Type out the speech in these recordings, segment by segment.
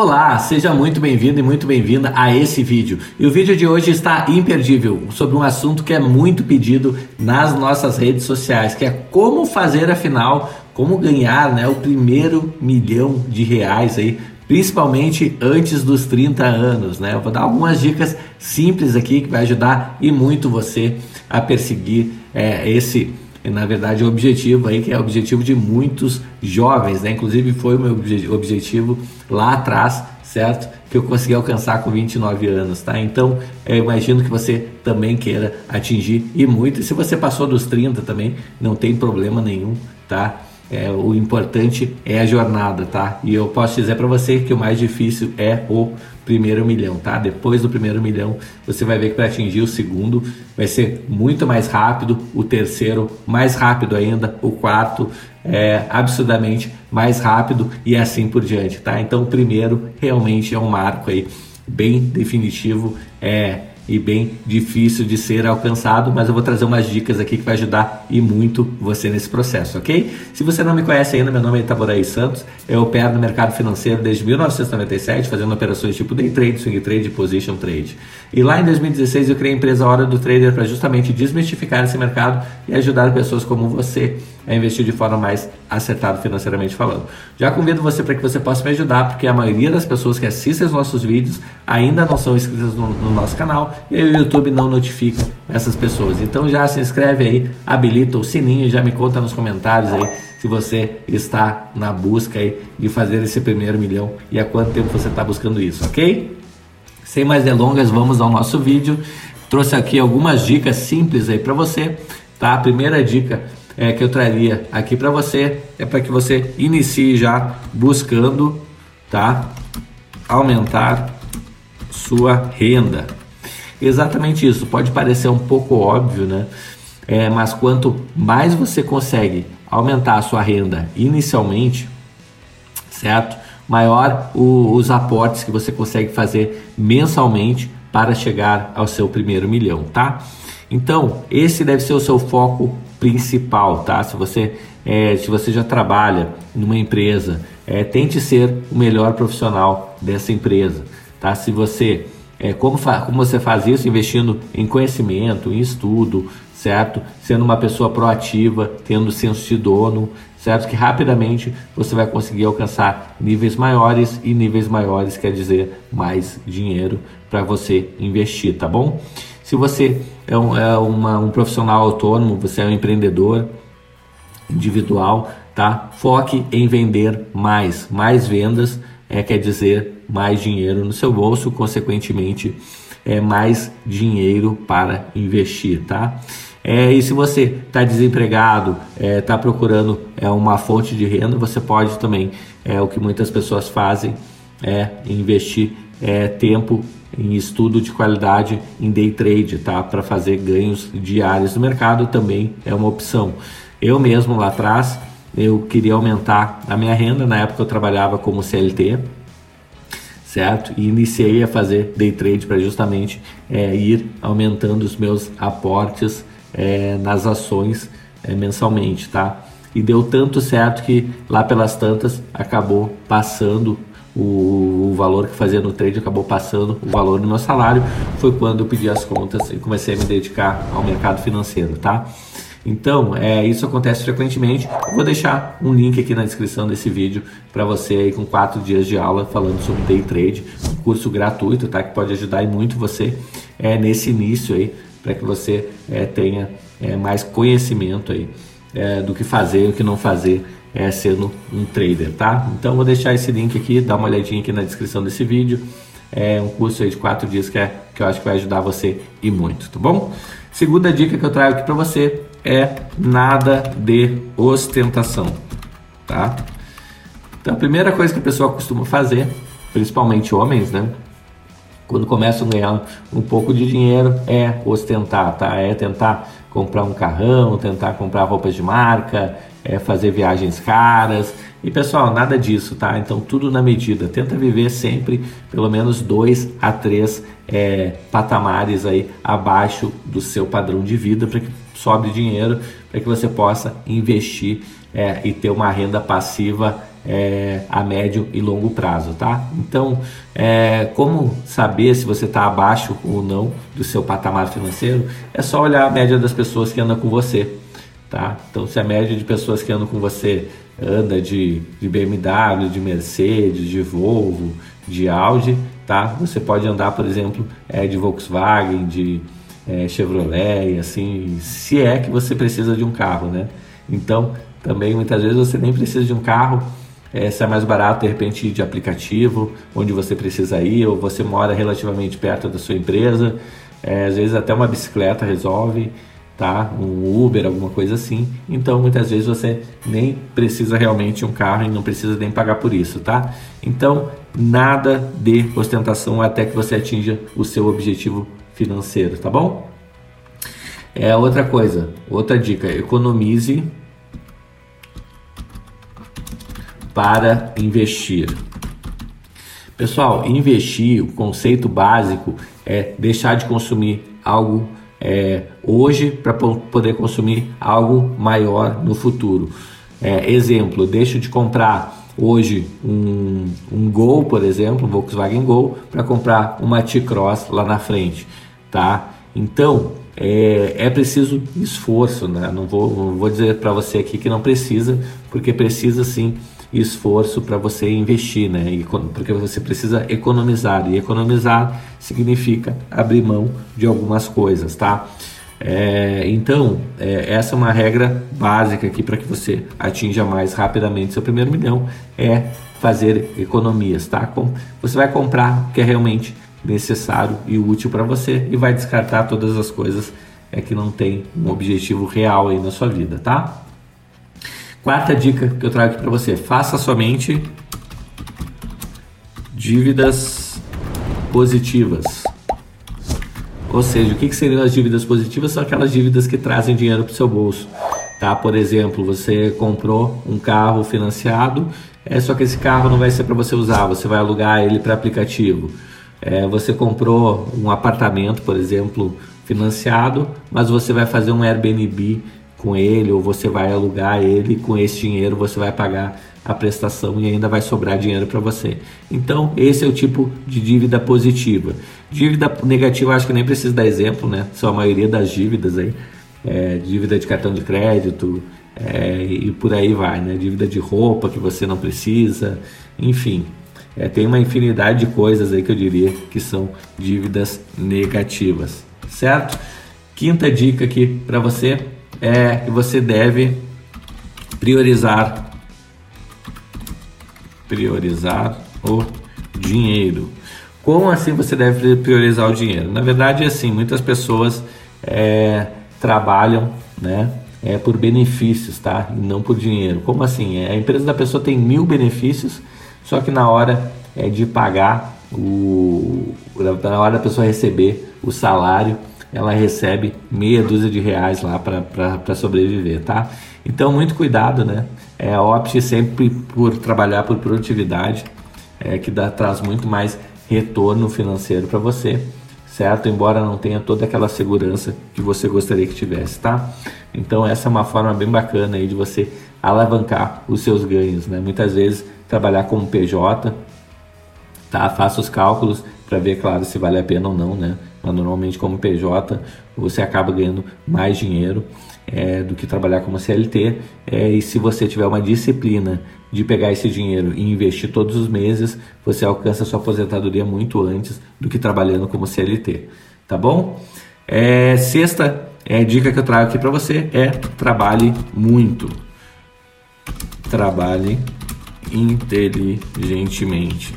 Olá, seja muito bem-vindo e muito bem-vinda a esse vídeo. E o vídeo de hoje está imperdível sobre um assunto que é muito pedido nas nossas redes sociais, que é como fazer afinal, como ganhar, né, o primeiro milhão de reais aí, principalmente antes dos 30 anos, né? Eu vou dar algumas dicas simples aqui que vai ajudar e muito você a perseguir é, esse na verdade, o objetivo aí, que é o objetivo de muitos jovens, né? Inclusive foi o meu objetivo lá atrás, certo? Que eu consegui alcançar com 29 anos, tá? Então, eu imagino que você também queira atingir e muito. E se você passou dos 30 também, não tem problema nenhum, tá? É, o importante é a jornada, tá? E eu posso dizer para você que o mais difícil é o primeiro milhão, tá? Depois do primeiro milhão, você vai ver que para atingir o segundo vai ser muito mais rápido, o terceiro mais rápido ainda, o quarto é absurdamente mais rápido e assim por diante, tá? Então, o primeiro realmente é um marco aí bem definitivo, é e bem difícil de ser alcançado, mas eu vou trazer umas dicas aqui que vai ajudar e muito você nesse processo, ok? Se você não me conhece ainda, meu nome é Itaboraí Santos, eu opero no mercado financeiro desde 1997, fazendo operações tipo day trade, swing trade position trade. E lá em 2016 eu criei a empresa Hora do Trader para justamente desmistificar esse mercado e ajudar pessoas como você a investir de forma mais acertada financeiramente falando. Já convido você para que você possa me ajudar, porque a maioria das pessoas que assistem os nossos vídeos ainda não são inscritas no, no nosso canal e o YouTube não notifica essas pessoas. Então já se inscreve aí, habilita o sininho e já me conta nos comentários aí se você está na busca aí de fazer esse primeiro milhão e há quanto tempo você está buscando isso, ok? Sem mais delongas, vamos ao nosso vídeo. Trouxe aqui algumas dicas simples aí para você, tá? A primeira dica é, que eu traria aqui para você é para que você inicie já buscando, tá? Aumentar sua renda. Exatamente isso. Pode parecer um pouco óbvio, né? É, mas quanto mais você consegue aumentar a sua renda inicialmente, certo? Maior o, os aportes que você consegue fazer mensalmente para chegar ao seu primeiro milhão, tá? Então, esse deve ser o seu foco principal, tá? Se você, é, se você já trabalha numa empresa, é, tente ser o melhor profissional dessa empresa, tá? Se você, é, como, como você faz isso? Investindo em conhecimento, em estudo, certo? Sendo uma pessoa proativa, tendo senso de dono, certo? Que rapidamente você vai conseguir alcançar níveis maiores e níveis maiores quer dizer mais dinheiro para você investir, tá bom? Se você é, um, é uma, um profissional autônomo, você é um empreendedor individual, tá? Foque em vender mais. Mais vendas é, quer dizer mais dinheiro no seu bolso, consequentemente, é mais dinheiro para investir, tá? É, e se você está desempregado, está é, tá procurando é, uma fonte de renda, você pode também, é o que muitas pessoas fazem, é investir é, tempo em estudo de qualidade em day trade, tá? Para fazer ganhos diários no mercado também é uma opção. Eu mesmo lá atrás eu queria aumentar a minha renda, na época eu trabalhava como CLT, certo? E iniciei a fazer day trade para justamente é, ir aumentando os meus aportes é, nas ações é, mensalmente, tá? E deu tanto certo que lá pelas tantas acabou passando o, o, valor que fazia no trade acabou passando o valor do meu salário. Foi quando eu pedi as contas e comecei a me dedicar ao mercado financeiro, tá? Então, é, isso acontece frequentemente. Eu vou deixar um link aqui na descrição desse vídeo para você aí com quatro dias de aula falando sobre day trade, um curso gratuito, tá? Que pode ajudar muito você é, nesse início aí, para que você é, tenha é, mais conhecimento aí é, do que fazer e o que não fazer é, sendo um trader, tá? Então vou deixar esse link aqui, dá uma olhadinha aqui na descrição desse vídeo. É um curso aí de quatro dias que, é, que eu acho que vai ajudar você e muito, tá bom? Segunda dica que eu trago aqui para você é nada de ostentação, tá? Então a primeira coisa que a pessoa costuma fazer, principalmente homens, né? Quando começam a ganhar um pouco de dinheiro, é ostentar, tá? É tentar comprar um carrão, tentar comprar roupas de marca, é, fazer viagens caras. E pessoal, nada disso, tá? Então tudo na medida. Tenta viver sempre pelo menos dois a três é, patamares aí abaixo do seu padrão de vida para que sobre dinheiro, para que você possa investir é, e ter uma renda passiva é, a médio e longo prazo, tá? Então, é, como saber se você está abaixo ou não do seu patamar financeiro? É só olhar a média das pessoas que andam com você, tá? Então, se a média de pessoas que andam com você anda de, de BMW, de Mercedes, de Volvo, de Audi, tá? Você pode andar, por exemplo, é, de Volkswagen, de é, Chevrolet, assim, se é que você precisa de um carro, né? Então, também muitas vezes você nem precisa de um carro, é, se é mais barato, de repente, de aplicativo, onde você precisa ir, ou você mora relativamente perto da sua empresa, é, às vezes até uma bicicleta resolve, tá? Um Uber, alguma coisa assim. Então, muitas vezes você nem precisa realmente um carro e não precisa nem pagar por isso, tá? Então, nada de ostentação até que você atinja o seu objetivo financeiro, tá bom? É outra coisa, outra dica, economize para investir. Pessoal, investir, o conceito básico é deixar de consumir algo é, hoje para poder consumir algo maior no futuro. É, exemplo, deixo de comprar hoje um, um Gol, por exemplo, um Volkswagen Gol, para comprar uma T-Cross lá na frente, tá? Então, é, é preciso esforço, né? Não vou, não vou dizer para você aqui que não precisa, porque precisa sim esforço para você investir, né? E, porque você precisa economizar e economizar significa abrir mão de algumas coisas, tá? É, então, é, essa é uma regra básica aqui para que você atinja mais rapidamente seu primeiro milhão, é fazer economias, tá? Você vai comprar o que é realmente necessário e útil para você e vai descartar todas as coisas é, que não tem um objetivo real aí na sua vida, tá? Quarta dica que eu trago aqui para você: faça somente dívidas positivas. Ou seja, o que, que seriam as dívidas positivas? São aquelas dívidas que trazem dinheiro para o seu bolso. Tá? Por exemplo, você comprou um carro financiado, é só que esse carro não vai ser para você usar, você vai alugar ele para aplicativo. É, você comprou um apartamento, por exemplo, financiado, mas você vai fazer um Airbnb com ele ou você vai alugar ele com esse dinheiro você vai pagar a prestação e ainda vai sobrar dinheiro para você. Então, esse é o tipo de dívida positiva. Dívida negativa, acho que nem preciso dar exemplo, né? São a maioria das dívidas aí. É, dívida de cartão de crédito é, e por aí vai, né? Dívida de roupa que você não precisa, enfim. É, tem uma infinidade de coisas aí que eu diria que são dívidas negativas, certo? Quinta dica aqui para você é que você deve priorizar priorizar o dinheiro. Como assim você deve priorizar o dinheiro? Na verdade, assim, muitas pessoas é, trabalham, né, é por benefícios, tá? E não por dinheiro. Como assim? É, a empresa da pessoa tem mil benefícios, só que na hora é de pagar o, na hora da pessoa receber o salário, ela recebe meia dúzia de reais lá para sobreviver, tá? Então, muito cuidado, né? É, opte sempre por trabalhar por produtividade, é, que dá, traz muito mais retorno financeiro para você, certo? Embora não tenha toda aquela segurança que você gostaria que tivesse, tá? Então, essa é uma forma bem bacana aí de você alavancar os seus ganhos, né? Muitas vezes, trabalhar como PJ, tá? Faça os cálculos para ver, claro, se vale a pena ou não, né? Mas normalmente como PJ você acaba ganhando mais dinheiro é, do que trabalhar como CLT. É, e se você tiver uma disciplina de pegar esse dinheiro e investir todos os meses, você alcança sua aposentadoria muito antes do que trabalhando como CLT. Tá bom? É, sexta é, dica que eu trago aqui para você é trabalhe muito. Trabalhe inteligentemente,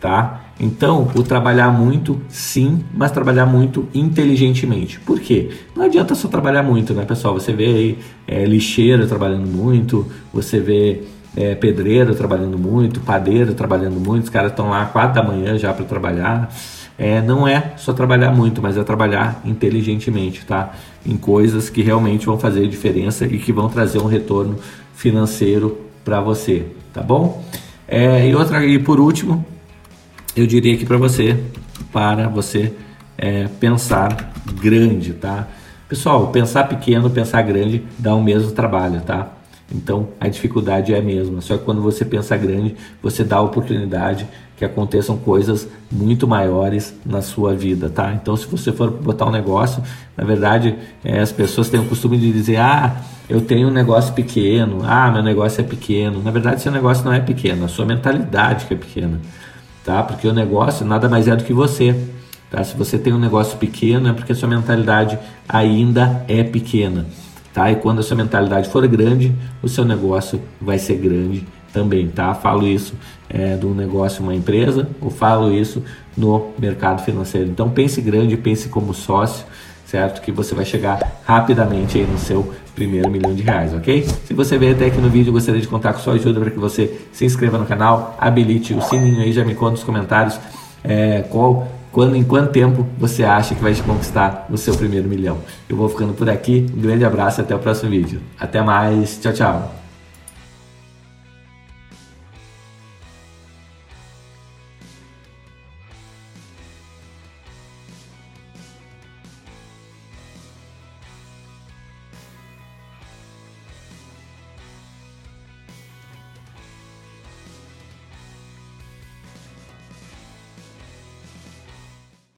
tá? Então, o trabalhar muito, sim, mas trabalhar muito inteligentemente. Por quê? Não adianta só trabalhar muito, né, pessoal? Você vê aí é, lixeiro trabalhando muito, você vê é, pedreiro trabalhando muito, padeiro trabalhando muito, os caras estão lá quatro da manhã já para trabalhar. É, não é só trabalhar muito, mas é trabalhar inteligentemente, tá? Em coisas que realmente vão fazer diferença e que vão trazer um retorno financeiro para você, tá bom? É, e outra e por último, eu diria aqui para você, para você é, pensar grande, tá? Pessoal, pensar pequeno, pensar grande dá o mesmo trabalho, tá? Então a dificuldade é a mesma. Só que quando você pensa grande, você dá a oportunidade que aconteçam coisas muito maiores na sua vida, tá? Então se você for botar um negócio, na verdade é, as pessoas têm o costume de dizer, ah, eu tenho um negócio pequeno, ah, meu negócio é pequeno. Na verdade, seu negócio não é pequeno, a sua mentalidade que é pequena, tá? Porque o negócio nada mais é do que você. Tá? Se você tem um negócio pequeno, é porque a sua mentalidade ainda é pequena. Tá? E quando a sua mentalidade for grande, o seu negócio vai ser grande também. Tá? Falo isso é, do negócio uma empresa, ou falo isso no mercado financeiro. Então pense grande, pense como sócio, certo? Que você vai chegar rapidamente aí no seu primeiro milhão de reais, ok? Se você veio até aqui no vídeo, gostaria de contar com sua ajuda para que você se inscreva no canal, habilite o sininho aí, já me conta nos comentários é, qual quando, em quanto tempo você acha que vai conquistar o seu primeiro milhão. Eu vou ficando por aqui, um grande abraço e até o próximo vídeo. Até mais, tchau, tchau.